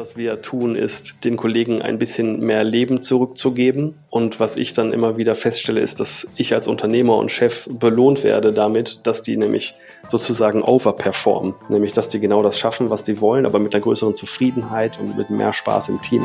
Was wir tun, ist, den Kollegen ein bisschen mehr Leben zurückzugeben. Und was ich dann immer wieder feststelle, ist, dass ich als Unternehmer und Chef belohnt werde damit, dass die nämlich sozusagen overperformen. Nämlich, dass die genau das schaffen, was sie wollen, aber mit einer größeren Zufriedenheit und mit mehr Spaß im Team.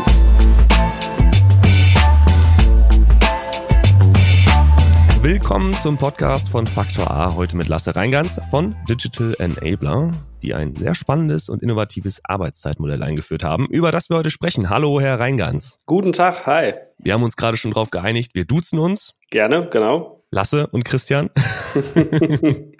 Willkommen zum Podcast von Faktor A, heute mit Lasse Reingans von Digital Enabler, die ein sehr spannendes und innovatives Arbeitszeitmodell eingeführt haben, über das wir heute sprechen. Hallo, Herr Reingans. Guten Tag, hi. Wir haben uns gerade schon darauf geeinigt, wir duzen uns. Gerne, genau. Lasse und Christian.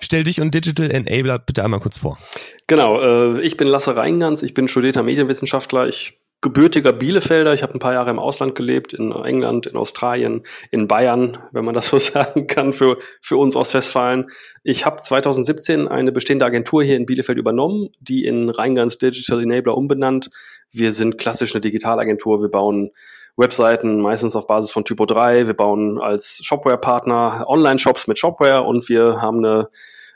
Stell dich und Digital Enabler bitte einmal kurz vor. Genau, äh, ich bin Lasse Reingans, ich bin studierter Medienwissenschaftler. Ich gebürtiger Bielefelder. Ich habe ein paar Jahre im Ausland gelebt, in England, in Australien, in Bayern, wenn man das so sagen kann, für, für uns Ostwestfalen. Ich habe 2017 eine bestehende Agentur hier in Bielefeld übernommen, die in Rheingans Digital Enabler umbenannt. Wir sind klassisch eine Digitalagentur. Wir bauen Webseiten, meistens auf Basis von Typo 3. Wir bauen als Shopware-Partner Online-Shops mit Shopware und wir haben eine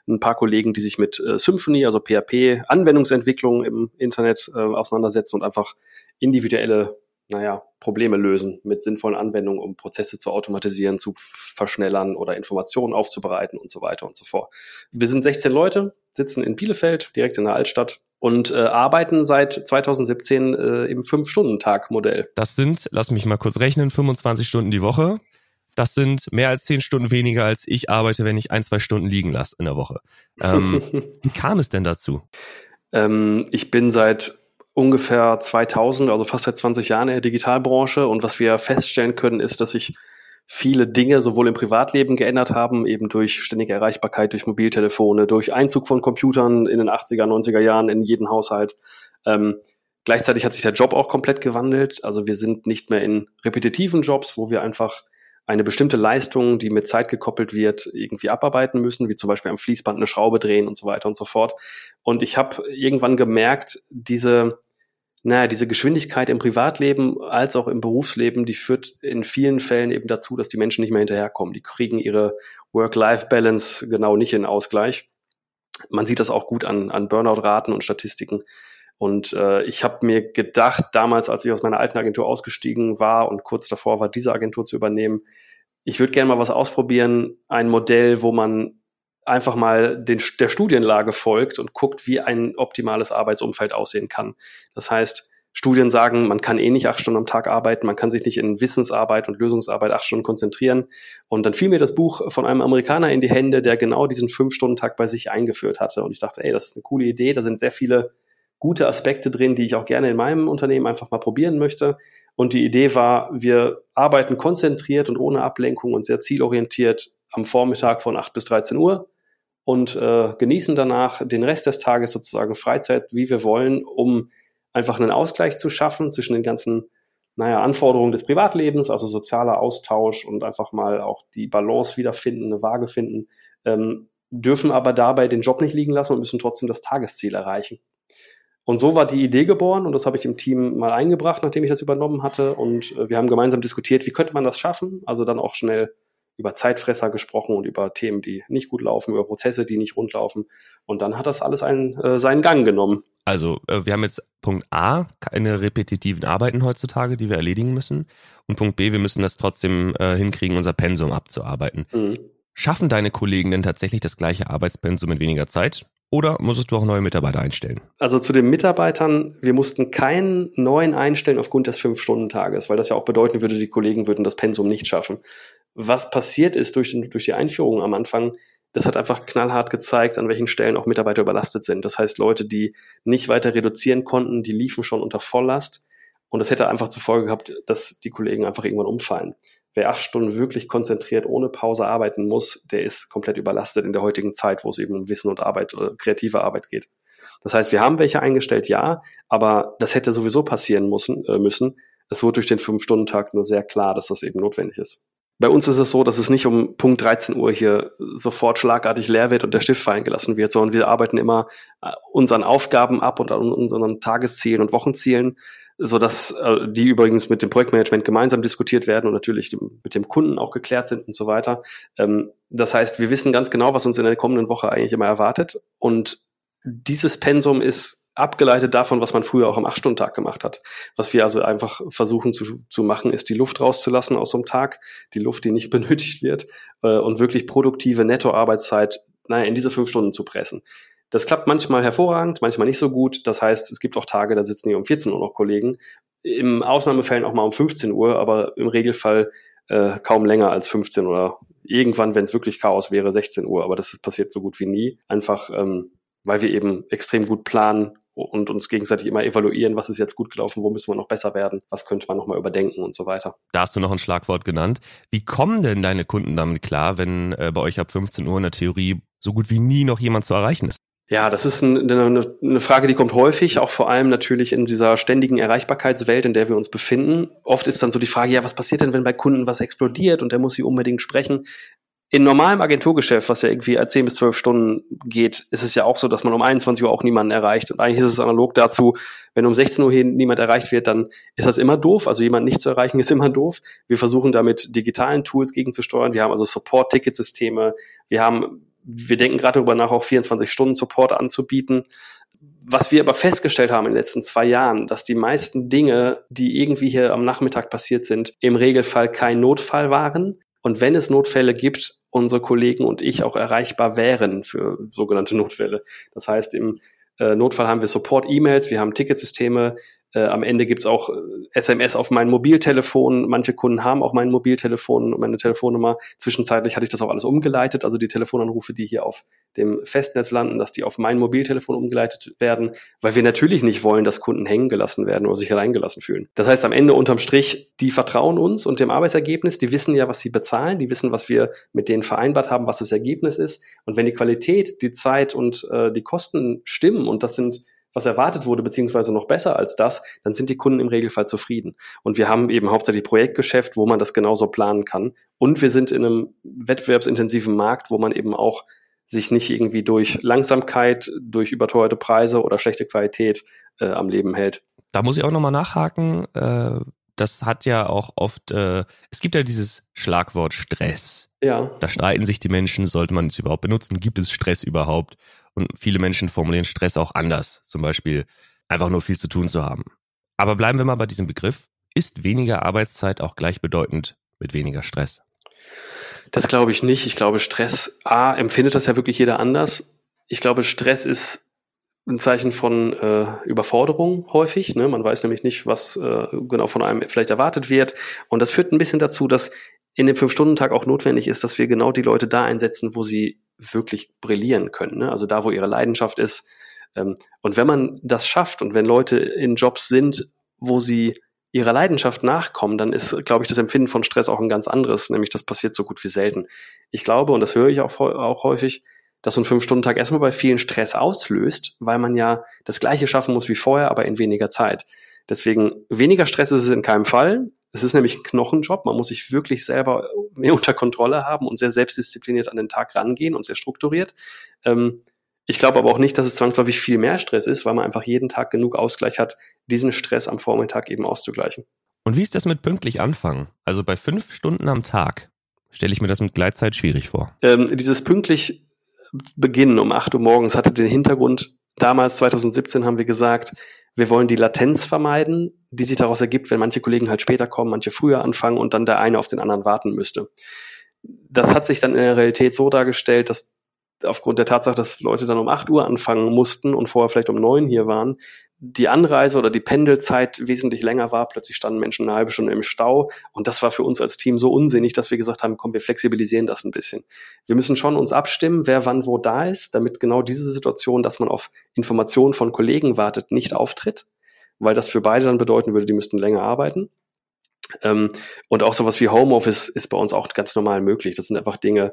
ein paar Kollegen, die sich mit äh, Symphony, also PHP, Anwendungsentwicklung im Internet äh, auseinandersetzen und einfach individuelle naja, Probleme lösen mit sinnvollen Anwendungen, um Prozesse zu automatisieren, zu verschnellern oder Informationen aufzubereiten und so weiter und so fort. Wir sind 16 Leute, sitzen in Bielefeld, direkt in der Altstadt und äh, arbeiten seit 2017 äh, im Fünf-Stunden-Tag-Modell. Das sind, lass mich mal kurz rechnen, 25 Stunden die Woche. Das sind mehr als 10 Stunden weniger, als ich arbeite, wenn ich ein, zwei Stunden liegen lasse in der Woche. Ähm, wie kam es denn dazu? Ähm, ich bin seit ungefähr 2000, also fast seit 20 Jahren in der Digitalbranche. Und was wir feststellen können, ist, dass sich viele Dinge sowohl im Privatleben geändert haben, eben durch ständige Erreichbarkeit, durch Mobiltelefone, durch Einzug von Computern in den 80er, 90er Jahren in jeden Haushalt. Ähm, gleichzeitig hat sich der Job auch komplett gewandelt. Also wir sind nicht mehr in repetitiven Jobs, wo wir einfach eine bestimmte Leistung, die mit Zeit gekoppelt wird, irgendwie abarbeiten müssen, wie zum Beispiel am Fließband eine Schraube drehen und so weiter und so fort. Und ich habe irgendwann gemerkt, diese naja, diese Geschwindigkeit im Privatleben als auch im Berufsleben, die führt in vielen Fällen eben dazu, dass die Menschen nicht mehr hinterherkommen. Die kriegen ihre Work-Life-Balance genau nicht in Ausgleich. Man sieht das auch gut an, an Burnout-Raten und Statistiken. Und äh, ich habe mir gedacht, damals, als ich aus meiner alten Agentur ausgestiegen war und kurz davor war, diese Agentur zu übernehmen, ich würde gerne mal was ausprobieren, ein Modell, wo man einfach mal den, der Studienlage folgt und guckt, wie ein optimales Arbeitsumfeld aussehen kann. Das heißt, Studien sagen, man kann eh nicht acht Stunden am Tag arbeiten, man kann sich nicht in Wissensarbeit und Lösungsarbeit acht Stunden konzentrieren. Und dann fiel mir das Buch von einem Amerikaner in die Hände, der genau diesen Fünf-Stunden-Tag bei sich eingeführt hatte. Und ich dachte, ey, das ist eine coole Idee, da sind sehr viele gute Aspekte drin, die ich auch gerne in meinem Unternehmen einfach mal probieren möchte. Und die Idee war, wir arbeiten konzentriert und ohne Ablenkung und sehr zielorientiert am Vormittag von 8 bis 13 Uhr und äh, genießen danach den Rest des Tages sozusagen Freizeit, wie wir wollen, um einfach einen Ausgleich zu schaffen zwischen den ganzen naja, Anforderungen des Privatlebens, also sozialer Austausch und einfach mal auch die Balance wiederfinden, eine Waage finden, ähm, dürfen aber dabei den Job nicht liegen lassen und müssen trotzdem das Tagesziel erreichen. Und so war die Idee geboren und das habe ich im Team mal eingebracht, nachdem ich das übernommen hatte. Und äh, wir haben gemeinsam diskutiert, wie könnte man das schaffen? Also dann auch schnell über Zeitfresser gesprochen und über Themen, die nicht gut laufen, über Prozesse, die nicht rund laufen. Und dann hat das alles einen, äh, seinen Gang genommen. Also äh, wir haben jetzt Punkt A, keine repetitiven Arbeiten heutzutage, die wir erledigen müssen. Und Punkt B, wir müssen das trotzdem äh, hinkriegen, unser Pensum abzuarbeiten. Mhm. Schaffen deine Kollegen denn tatsächlich das gleiche Arbeitspensum in weniger Zeit? Oder musstest du auch neue Mitarbeiter einstellen? Also zu den Mitarbeitern, wir mussten keinen neuen einstellen aufgrund des Fünf-Stunden-Tages, weil das ja auch bedeuten würde, die Kollegen würden das Pensum nicht schaffen was passiert ist durch, den, durch die Einführung am Anfang, das hat einfach knallhart gezeigt, an welchen Stellen auch Mitarbeiter überlastet sind. Das heißt, Leute, die nicht weiter reduzieren konnten, die liefen schon unter Volllast. Und das hätte einfach zur Folge gehabt, dass die Kollegen einfach irgendwann umfallen. Wer acht Stunden wirklich konzentriert ohne Pause arbeiten muss, der ist komplett überlastet in der heutigen Zeit, wo es eben um Wissen und Arbeit, oder kreative Arbeit geht. Das heißt, wir haben welche eingestellt, ja, aber das hätte sowieso passieren müssen. Äh, müssen. Es wurde durch den Fünf-Stunden-Tag nur sehr klar, dass das eben notwendig ist. Bei uns ist es so, dass es nicht um Punkt 13 Uhr hier sofort schlagartig leer wird und der Stift fallen gelassen wird, sondern wir arbeiten immer äh, unseren Aufgaben ab und an unseren Tageszielen und Wochenzielen, so dass äh, die übrigens mit dem Projektmanagement gemeinsam diskutiert werden und natürlich mit dem Kunden auch geklärt sind und so weiter. Ähm, das heißt, wir wissen ganz genau, was uns in der kommenden Woche eigentlich immer erwartet und dieses Pensum ist abgeleitet davon, was man früher auch am 8-Stunden-Tag gemacht hat. Was wir also einfach versuchen zu, zu machen, ist die Luft rauszulassen aus so einem Tag, die Luft, die nicht benötigt wird, äh, und wirklich produktive Nettoarbeitszeit naja, in diese fünf Stunden zu pressen. Das klappt manchmal hervorragend, manchmal nicht so gut. Das heißt, es gibt auch Tage, da sitzen hier um 14 Uhr noch Kollegen. Im Ausnahmefällen auch mal um 15 Uhr, aber im Regelfall äh, kaum länger als 15 oder irgendwann, wenn es wirklich Chaos wäre, 16 Uhr. Aber das passiert so gut wie nie. Einfach, ähm, weil wir eben extrem gut planen und uns gegenseitig immer evaluieren, was ist jetzt gut gelaufen, wo müssen wir noch besser werden, was könnte man nochmal überdenken und so weiter. Da hast du noch ein Schlagwort genannt. Wie kommen denn deine Kunden damit klar, wenn äh, bei euch ab 15 Uhr in der Theorie so gut wie nie noch jemand zu erreichen ist? Ja, das ist eine, eine, Frage, die kommt häufig, auch vor allem natürlich in dieser ständigen Erreichbarkeitswelt, in der wir uns befinden. Oft ist dann so die Frage, ja, was passiert denn, wenn bei Kunden was explodiert und der muss sie unbedingt sprechen? In normalem Agenturgeschäft, was ja irgendwie 10 bis 12 Stunden geht, ist es ja auch so, dass man um 21 Uhr auch niemanden erreicht. Und eigentlich ist es analog dazu, wenn um 16 Uhr hin niemand erreicht wird, dann ist das immer doof. Also jemand nicht zu erreichen ist immer doof. Wir versuchen damit digitalen Tools gegenzusteuern. Wir haben also Support-Ticketsysteme. Wir haben wir denken gerade darüber nach, auch 24-Stunden-Support anzubieten. Was wir aber festgestellt haben in den letzten zwei Jahren, dass die meisten Dinge, die irgendwie hier am Nachmittag passiert sind, im Regelfall kein Notfall waren. Und wenn es Notfälle gibt, unsere Kollegen und ich auch erreichbar wären für sogenannte Notfälle. Das heißt, im äh, Notfall haben wir Support-E-Mails, wir haben Ticketsysteme, äh, am Ende gibt's auch SMS äh, auf mein Mobiltelefon. Manche Kunden haben auch mein Mobiltelefon und meine Telefonnummer. Zwischenzeitlich hatte ich das auch alles umgeleitet, also die Telefonanrufe, die hier auf dem Festnetz landen, dass die auf mein Mobiltelefon umgeleitet werden, weil wir natürlich nicht wollen, dass Kunden hängen gelassen werden oder sich alleingelassen fühlen. Das heißt, am Ende unterm Strich, die vertrauen uns und dem Arbeitsergebnis, die wissen ja, was sie bezahlen, die wissen, was wir mit denen vereinbart haben, was das Ergebnis ist. Und wenn die Qualität, die Zeit und äh, die Kosten stimmen, und das sind was erwartet wurde, beziehungsweise noch besser als das, dann sind die Kunden im Regelfall zufrieden. Und wir haben eben hauptsächlich Projektgeschäft, wo man das genauso planen kann. Und wir sind in einem wettbewerbsintensiven Markt, wo man eben auch sich nicht irgendwie durch Langsamkeit, durch überteuerte Preise oder schlechte Qualität äh, am Leben hält. Da muss ich auch nochmal nachhaken. Äh, das hat ja auch oft, äh, es gibt ja dieses Schlagwort Stress. Ja. Da streiten sich die Menschen, sollte man es überhaupt benutzen? Gibt es Stress überhaupt? Und viele Menschen formulieren Stress auch anders. Zum Beispiel einfach nur viel zu tun zu haben. Aber bleiben wir mal bei diesem Begriff. Ist weniger Arbeitszeit auch gleichbedeutend mit weniger Stress? Das glaube ich nicht. Ich glaube, Stress, A, empfindet das ja wirklich jeder anders. Ich glaube, Stress ist ein Zeichen von äh, Überforderung häufig. Ne? Man weiß nämlich nicht, was äh, genau von einem vielleicht erwartet wird. Und das führt ein bisschen dazu, dass in dem Fünf-Stunden-Tag auch notwendig ist, dass wir genau die Leute da einsetzen, wo sie wirklich brillieren können. Ne? Also da, wo ihre Leidenschaft ist. Ähm, und wenn man das schafft und wenn Leute in Jobs sind, wo sie ihrer Leidenschaft nachkommen, dann ist, glaube ich, das Empfinden von Stress auch ein ganz anderes, nämlich das passiert so gut wie selten. Ich glaube, und das höre ich auch, auch häufig, dass so ein Fünf-Stunden-Tag erstmal bei vielen Stress auslöst, weil man ja das Gleiche schaffen muss wie vorher, aber in weniger Zeit. Deswegen weniger Stress ist es in keinem Fall. Es ist nämlich ein Knochenjob. Man muss sich wirklich selber mehr unter Kontrolle haben und sehr selbstdiszipliniert an den Tag rangehen und sehr strukturiert. Ähm, ich glaube aber auch nicht, dass es zwangsläufig viel mehr Stress ist, weil man einfach jeden Tag genug Ausgleich hat, diesen Stress am Vormittag eben auszugleichen. Und wie ist das mit pünktlich anfangen? Also bei fünf Stunden am Tag stelle ich mir das mit Gleitzeit schwierig vor. Ähm, dieses pünktlich beginnen um 8 Uhr morgens hatte den Hintergrund, damals 2017 haben wir gesagt, wir wollen die Latenz vermeiden, die sich daraus ergibt, wenn manche Kollegen halt später kommen, manche früher anfangen und dann der eine auf den anderen warten müsste. Das hat sich dann in der Realität so dargestellt, dass aufgrund der Tatsache, dass Leute dann um 8 Uhr anfangen mussten und vorher vielleicht um 9 hier waren, die Anreise oder die Pendelzeit wesentlich länger war. Plötzlich standen Menschen eine halbe Stunde im Stau. Und das war für uns als Team so unsinnig, dass wir gesagt haben, komm, wir flexibilisieren das ein bisschen. Wir müssen schon uns abstimmen, wer wann wo da ist, damit genau diese Situation, dass man auf Informationen von Kollegen wartet, nicht auftritt. Weil das für beide dann bedeuten würde, die müssten länger arbeiten. Ähm, und auch sowas wie Homeoffice ist bei uns auch ganz normal möglich. Das sind einfach Dinge,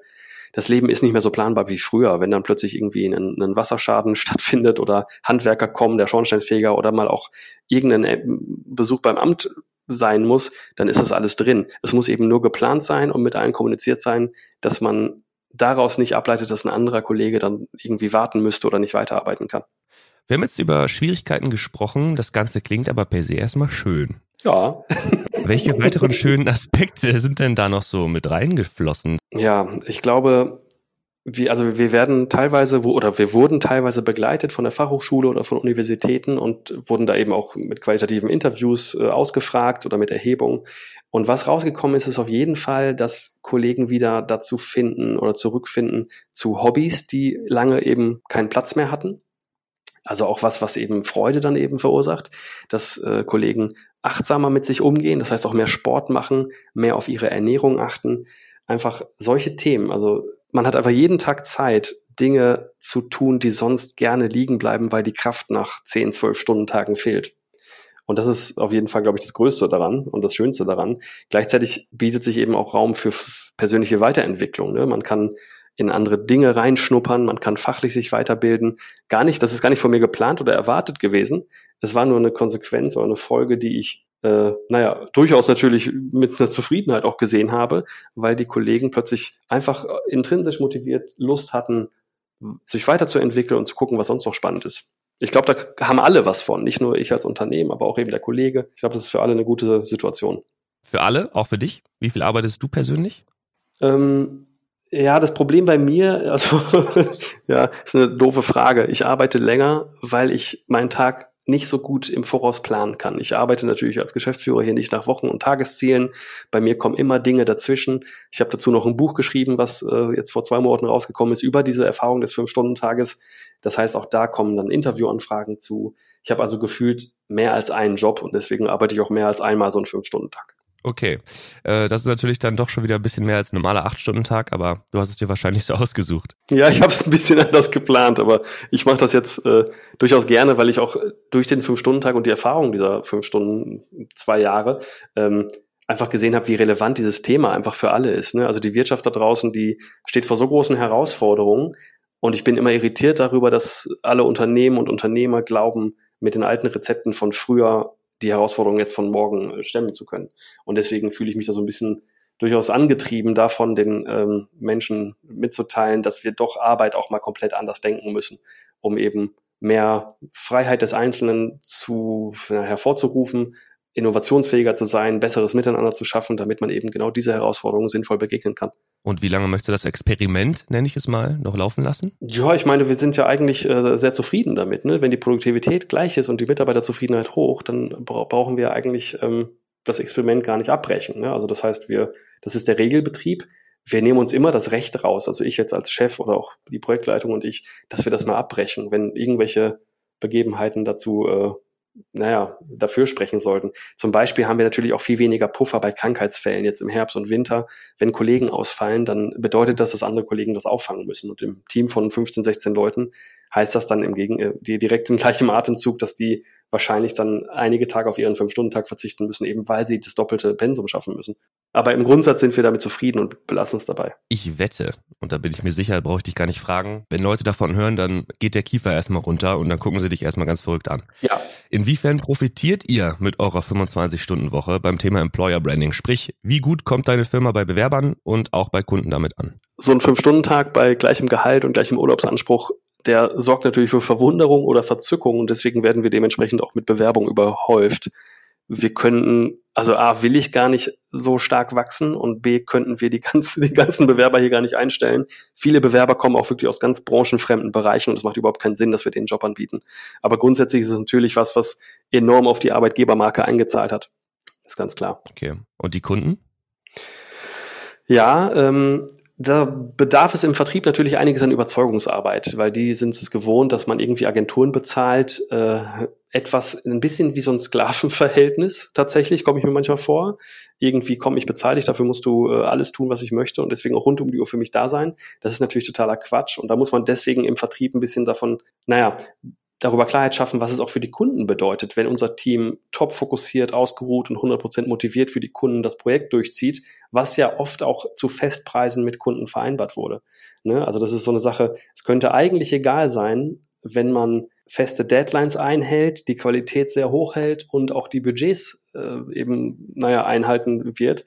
das Leben ist nicht mehr so planbar wie früher. Wenn dann plötzlich irgendwie ein, ein Wasserschaden stattfindet oder Handwerker kommen, der Schornsteinfeger oder mal auch irgendein äh, Besuch beim Amt sein muss, dann ist das alles drin. Es muss eben nur geplant sein und mit allen kommuniziert sein, dass man daraus nicht ableitet, dass ein anderer Kollege dann irgendwie warten müsste oder nicht weiterarbeiten kann. Wir haben jetzt über Schwierigkeiten gesprochen. Das Ganze klingt aber per se erstmal schön. Ja. Welche weiteren schönen Aspekte sind denn da noch so mit reingeflossen? Ja, ich glaube, wir, also wir werden teilweise, oder wir wurden teilweise begleitet von der Fachhochschule oder von Universitäten und wurden da eben auch mit qualitativen Interviews äh, ausgefragt oder mit Erhebungen. Und was rausgekommen ist, ist auf jeden Fall, dass Kollegen wieder dazu finden oder zurückfinden zu Hobbys, die lange eben keinen Platz mehr hatten. Also auch was, was eben Freude dann eben verursacht, dass äh, Kollegen achtsamer mit sich umgehen, das heißt auch mehr Sport machen, mehr auf ihre Ernährung achten. Einfach solche Themen. Also man hat einfach jeden Tag Zeit, Dinge zu tun, die sonst gerne liegen bleiben, weil die Kraft nach 10, 12 Stunden Tagen fehlt. Und das ist auf jeden Fall, glaube ich, das Größte daran und das Schönste daran. Gleichzeitig bietet sich eben auch Raum für persönliche Weiterentwicklung. Ne? Man kann in andere Dinge reinschnuppern, man kann fachlich sich weiterbilden. Gar nicht, das ist gar nicht von mir geplant oder erwartet gewesen. Es war nur eine Konsequenz oder eine Folge, die ich, äh, naja, durchaus natürlich mit einer Zufriedenheit auch gesehen habe, weil die Kollegen plötzlich einfach intrinsisch motiviert Lust hatten, sich weiterzuentwickeln und zu gucken, was sonst noch spannend ist. Ich glaube, da haben alle was von, nicht nur ich als Unternehmen, aber auch eben der Kollege. Ich glaube, das ist für alle eine gute Situation. Für alle, auch für dich? Wie viel arbeitest du persönlich? Ähm, ja, das Problem bei mir, also ja, ist eine doofe Frage. Ich arbeite länger, weil ich meinen Tag nicht so gut im Voraus planen kann. Ich arbeite natürlich als Geschäftsführer hier nicht nach Wochen- und Tageszielen. Bei mir kommen immer Dinge dazwischen. Ich habe dazu noch ein Buch geschrieben, was äh, jetzt vor zwei Monaten rausgekommen ist, über diese Erfahrung des Fünf-Stunden-Tages. Das heißt, auch da kommen dann Interviewanfragen zu. Ich habe also gefühlt mehr als einen Job und deswegen arbeite ich auch mehr als einmal so einen Fünf-Stunden-Tag. Okay, äh, das ist natürlich dann doch schon wieder ein bisschen mehr als ein normaler Acht-Stunden-Tag, aber du hast es dir wahrscheinlich so ausgesucht. Ja, ich habe es ein bisschen anders geplant, aber ich mache das jetzt äh, durchaus gerne, weil ich auch durch den Fünf-Stunden-Tag und die Erfahrung dieser fünf Stunden, zwei Jahre, ähm, einfach gesehen habe, wie relevant dieses Thema einfach für alle ist. Ne? Also die Wirtschaft da draußen, die steht vor so großen Herausforderungen und ich bin immer irritiert darüber, dass alle Unternehmen und Unternehmer glauben, mit den alten Rezepten von früher die Herausforderung jetzt von morgen äh, stemmen zu können. Und deswegen fühle ich mich da so ein bisschen durchaus angetrieben davon, den ähm, Menschen mitzuteilen, dass wir doch Arbeit auch mal komplett anders denken müssen, um eben mehr Freiheit des Einzelnen zu ja, hervorzurufen, innovationsfähiger zu sein, besseres Miteinander zu schaffen, damit man eben genau diese Herausforderungen sinnvoll begegnen kann. Und wie lange möchtest du das Experiment, nenne ich es mal, noch laufen lassen? Ja, ich meine, wir sind ja eigentlich äh, sehr zufrieden damit. Ne? Wenn die Produktivität gleich ist und die Mitarbeiterzufriedenheit hoch, dann bra brauchen wir eigentlich ähm, das Experiment gar nicht abbrechen. Ne? Also das heißt, wir, das ist der Regelbetrieb. Wir nehmen uns immer das Recht raus, also ich jetzt als Chef oder auch die Projektleitung und ich, dass wir das mal abbrechen, wenn irgendwelche Begebenheiten dazu äh, naja, dafür sprechen sollten. Zum Beispiel haben wir natürlich auch viel weniger Puffer bei Krankheitsfällen jetzt im Herbst und Winter. Wenn Kollegen ausfallen, dann bedeutet das, dass andere Kollegen das auffangen müssen. Und im Team von 15, 16 Leuten heißt das dann im Gegen, äh, direkt im gleichen Atemzug, dass die wahrscheinlich dann einige Tage auf ihren Fünf-Stunden-Tag verzichten müssen, eben weil sie das doppelte Pensum schaffen müssen. Aber im Grundsatz sind wir damit zufrieden und belassen es dabei. Ich wette, und da bin ich mir sicher, brauche ich dich gar nicht fragen, wenn Leute davon hören, dann geht der Kiefer erstmal runter und dann gucken sie dich erstmal ganz verrückt an. Ja. Inwiefern profitiert ihr mit eurer 25-Stunden-Woche beim Thema Employer Branding? Sprich, wie gut kommt deine Firma bei Bewerbern und auch bei Kunden damit an? So ein Fünf-Stunden-Tag bei gleichem Gehalt und gleichem Urlaubsanspruch der sorgt natürlich für Verwunderung oder Verzückung und deswegen werden wir dementsprechend auch mit Bewerbung überhäuft. Wir könnten, also A, will ich gar nicht so stark wachsen und B, könnten wir die, ganzen, die ganzen Bewerber hier gar nicht einstellen. Viele Bewerber kommen auch wirklich aus ganz branchenfremden Bereichen und es macht überhaupt keinen Sinn, dass wir den Job anbieten. Aber grundsätzlich ist es natürlich was, was enorm auf die Arbeitgebermarke eingezahlt hat. Das ist ganz klar. Okay. Und die Kunden? Ja, ähm, da bedarf es im Vertrieb natürlich einiges an Überzeugungsarbeit, weil die sind es gewohnt, dass man irgendwie Agenturen bezahlt. Äh, etwas ein bisschen wie so ein Sklavenverhältnis tatsächlich, komme ich mir manchmal vor. Irgendwie, komm, ich bezahle dich, dafür musst du äh, alles tun, was ich möchte und deswegen auch rund um die Uhr für mich da sein. Das ist natürlich totaler Quatsch und da muss man deswegen im Vertrieb ein bisschen davon, naja, darüber Klarheit schaffen, was es auch für die Kunden bedeutet, wenn unser Team top fokussiert, ausgeruht und 100% motiviert für die Kunden das Projekt durchzieht, was ja oft auch zu Festpreisen mit Kunden vereinbart wurde. Ne? Also das ist so eine Sache, es könnte eigentlich egal sein, wenn man feste Deadlines einhält, die Qualität sehr hoch hält und auch die Budgets äh, eben, naja, einhalten wird,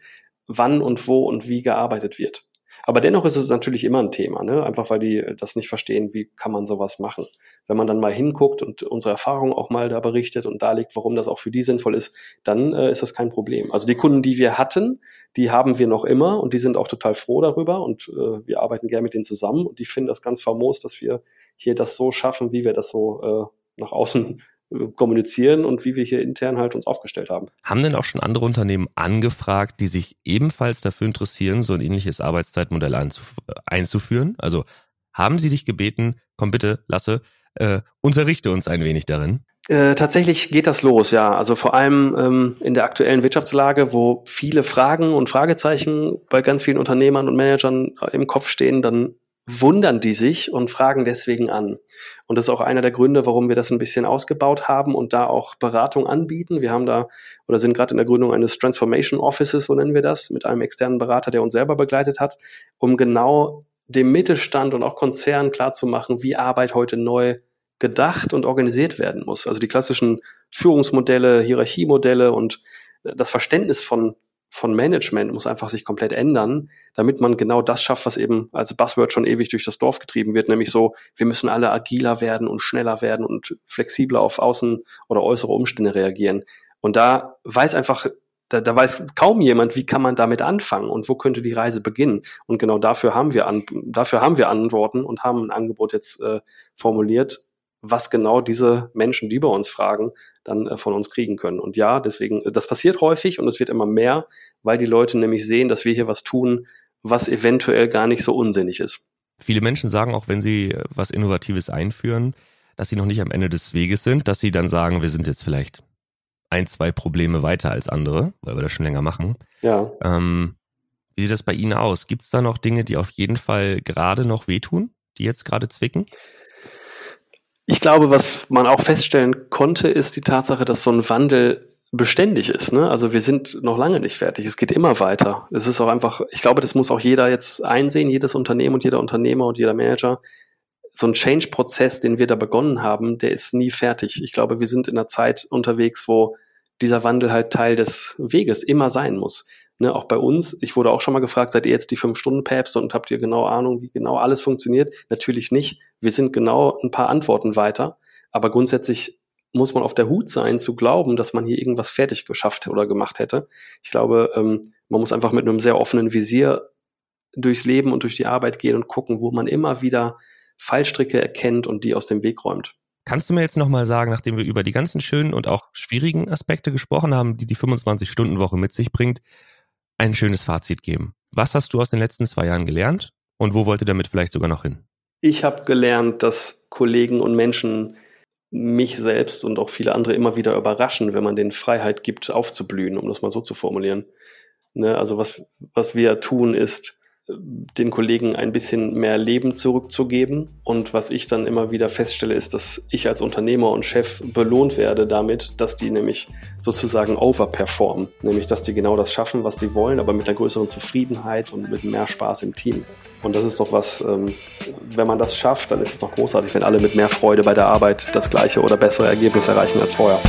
wann und wo und wie gearbeitet wird. Aber dennoch ist es natürlich immer ein Thema, ne? einfach weil die das nicht verstehen, wie kann man sowas machen. Wenn man dann mal hinguckt und unsere Erfahrungen auch mal da berichtet und darlegt, warum das auch für die sinnvoll ist, dann äh, ist das kein Problem. Also die Kunden, die wir hatten, die haben wir noch immer und die sind auch total froh darüber und äh, wir arbeiten gerne mit denen zusammen und die finden das ganz famos, dass wir hier das so schaffen, wie wir das so äh, nach außen kommunizieren und wie wir hier intern halt uns aufgestellt haben. Haben denn auch schon andere Unternehmen angefragt, die sich ebenfalls dafür interessieren, so ein ähnliches Arbeitszeitmodell einzuführen? Also haben sie dich gebeten, komm bitte, Lasse, äh, unterrichte uns ein wenig darin? Äh, tatsächlich geht das los, ja. Also vor allem ähm, in der aktuellen Wirtschaftslage, wo viele Fragen und Fragezeichen bei ganz vielen Unternehmern und Managern im Kopf stehen, dann wundern die sich und fragen deswegen an. Und das ist auch einer der Gründe, warum wir das ein bisschen ausgebaut haben und da auch Beratung anbieten. Wir haben da oder sind gerade in der Gründung eines Transformation Offices, so nennen wir das, mit einem externen Berater, der uns selber begleitet hat, um genau dem Mittelstand und auch Konzernen klarzumachen, wie Arbeit heute neu gedacht und organisiert werden muss. Also die klassischen Führungsmodelle, Hierarchiemodelle und das Verständnis von von Management muss einfach sich komplett ändern, damit man genau das schafft, was eben als Buzzword schon ewig durch das Dorf getrieben wird, nämlich so, wir müssen alle agiler werden und schneller werden und flexibler auf außen oder äußere Umstände reagieren. Und da weiß einfach, da, da weiß kaum jemand, wie kann man damit anfangen und wo könnte die Reise beginnen. Und genau dafür haben wir an, dafür haben wir Antworten und haben ein Angebot jetzt äh, formuliert, was genau diese Menschen, die bei uns fragen, dann äh, von uns kriegen können. Und ja, deswegen, äh, das passiert häufig und es wird immer mehr, weil die Leute nämlich sehen, dass wir hier was tun, was eventuell gar nicht so unsinnig ist. Viele Menschen sagen auch, wenn sie äh, was Innovatives einführen, dass sie noch nicht am Ende des Weges sind, dass sie dann sagen, wir sind jetzt vielleicht ein, zwei Probleme weiter als andere, weil wir das schon länger machen. Ja. Ähm, wie sieht das bei Ihnen aus? Gibt es da noch Dinge, die auf jeden Fall gerade noch wehtun, die jetzt gerade zwicken? Ich glaube, was man auch feststellen konnte, ist die Tatsache, dass so ein Wandel beständig ist. Ne? Also wir sind noch lange nicht fertig. Es geht immer weiter. Es ist auch einfach, ich glaube, das muss auch jeder jetzt einsehen, jedes Unternehmen und jeder Unternehmer und jeder Manager. So ein Change-Prozess, den wir da begonnen haben, der ist nie fertig. Ich glaube, wir sind in einer Zeit unterwegs, wo dieser Wandel halt Teil des Weges immer sein muss. Ne, auch bei uns, ich wurde auch schon mal gefragt, seid ihr jetzt die Fünf-Stunden-Päpste und habt ihr genau Ahnung, wie genau alles funktioniert? Natürlich nicht. Wir sind genau ein paar Antworten weiter. Aber grundsätzlich muss man auf der Hut sein, zu glauben, dass man hier irgendwas fertig geschafft oder gemacht hätte. Ich glaube, ähm, man muss einfach mit einem sehr offenen Visier durchs Leben und durch die Arbeit gehen und gucken, wo man immer wieder Fallstricke erkennt und die aus dem Weg räumt. Kannst du mir jetzt nochmal sagen, nachdem wir über die ganzen schönen und auch schwierigen Aspekte gesprochen haben, die die 25-Stunden-Woche mit sich bringt, ein schönes Fazit geben. Was hast du aus den letzten zwei Jahren gelernt und wo wollt ihr damit vielleicht sogar noch hin? Ich habe gelernt, dass Kollegen und Menschen mich selbst und auch viele andere immer wieder überraschen, wenn man denen Freiheit gibt, aufzublühen, um das mal so zu formulieren. Ne, also was, was wir tun, ist den Kollegen ein bisschen mehr Leben zurückzugeben. Und was ich dann immer wieder feststelle, ist, dass ich als Unternehmer und Chef belohnt werde damit, dass die nämlich sozusagen overperformen. Nämlich, dass die genau das schaffen, was sie wollen, aber mit einer größeren Zufriedenheit und mit mehr Spaß im Team. Und das ist doch was, ähm, wenn man das schafft, dann ist es doch großartig, wenn alle mit mehr Freude bei der Arbeit das gleiche oder bessere Ergebnis erreichen als vorher.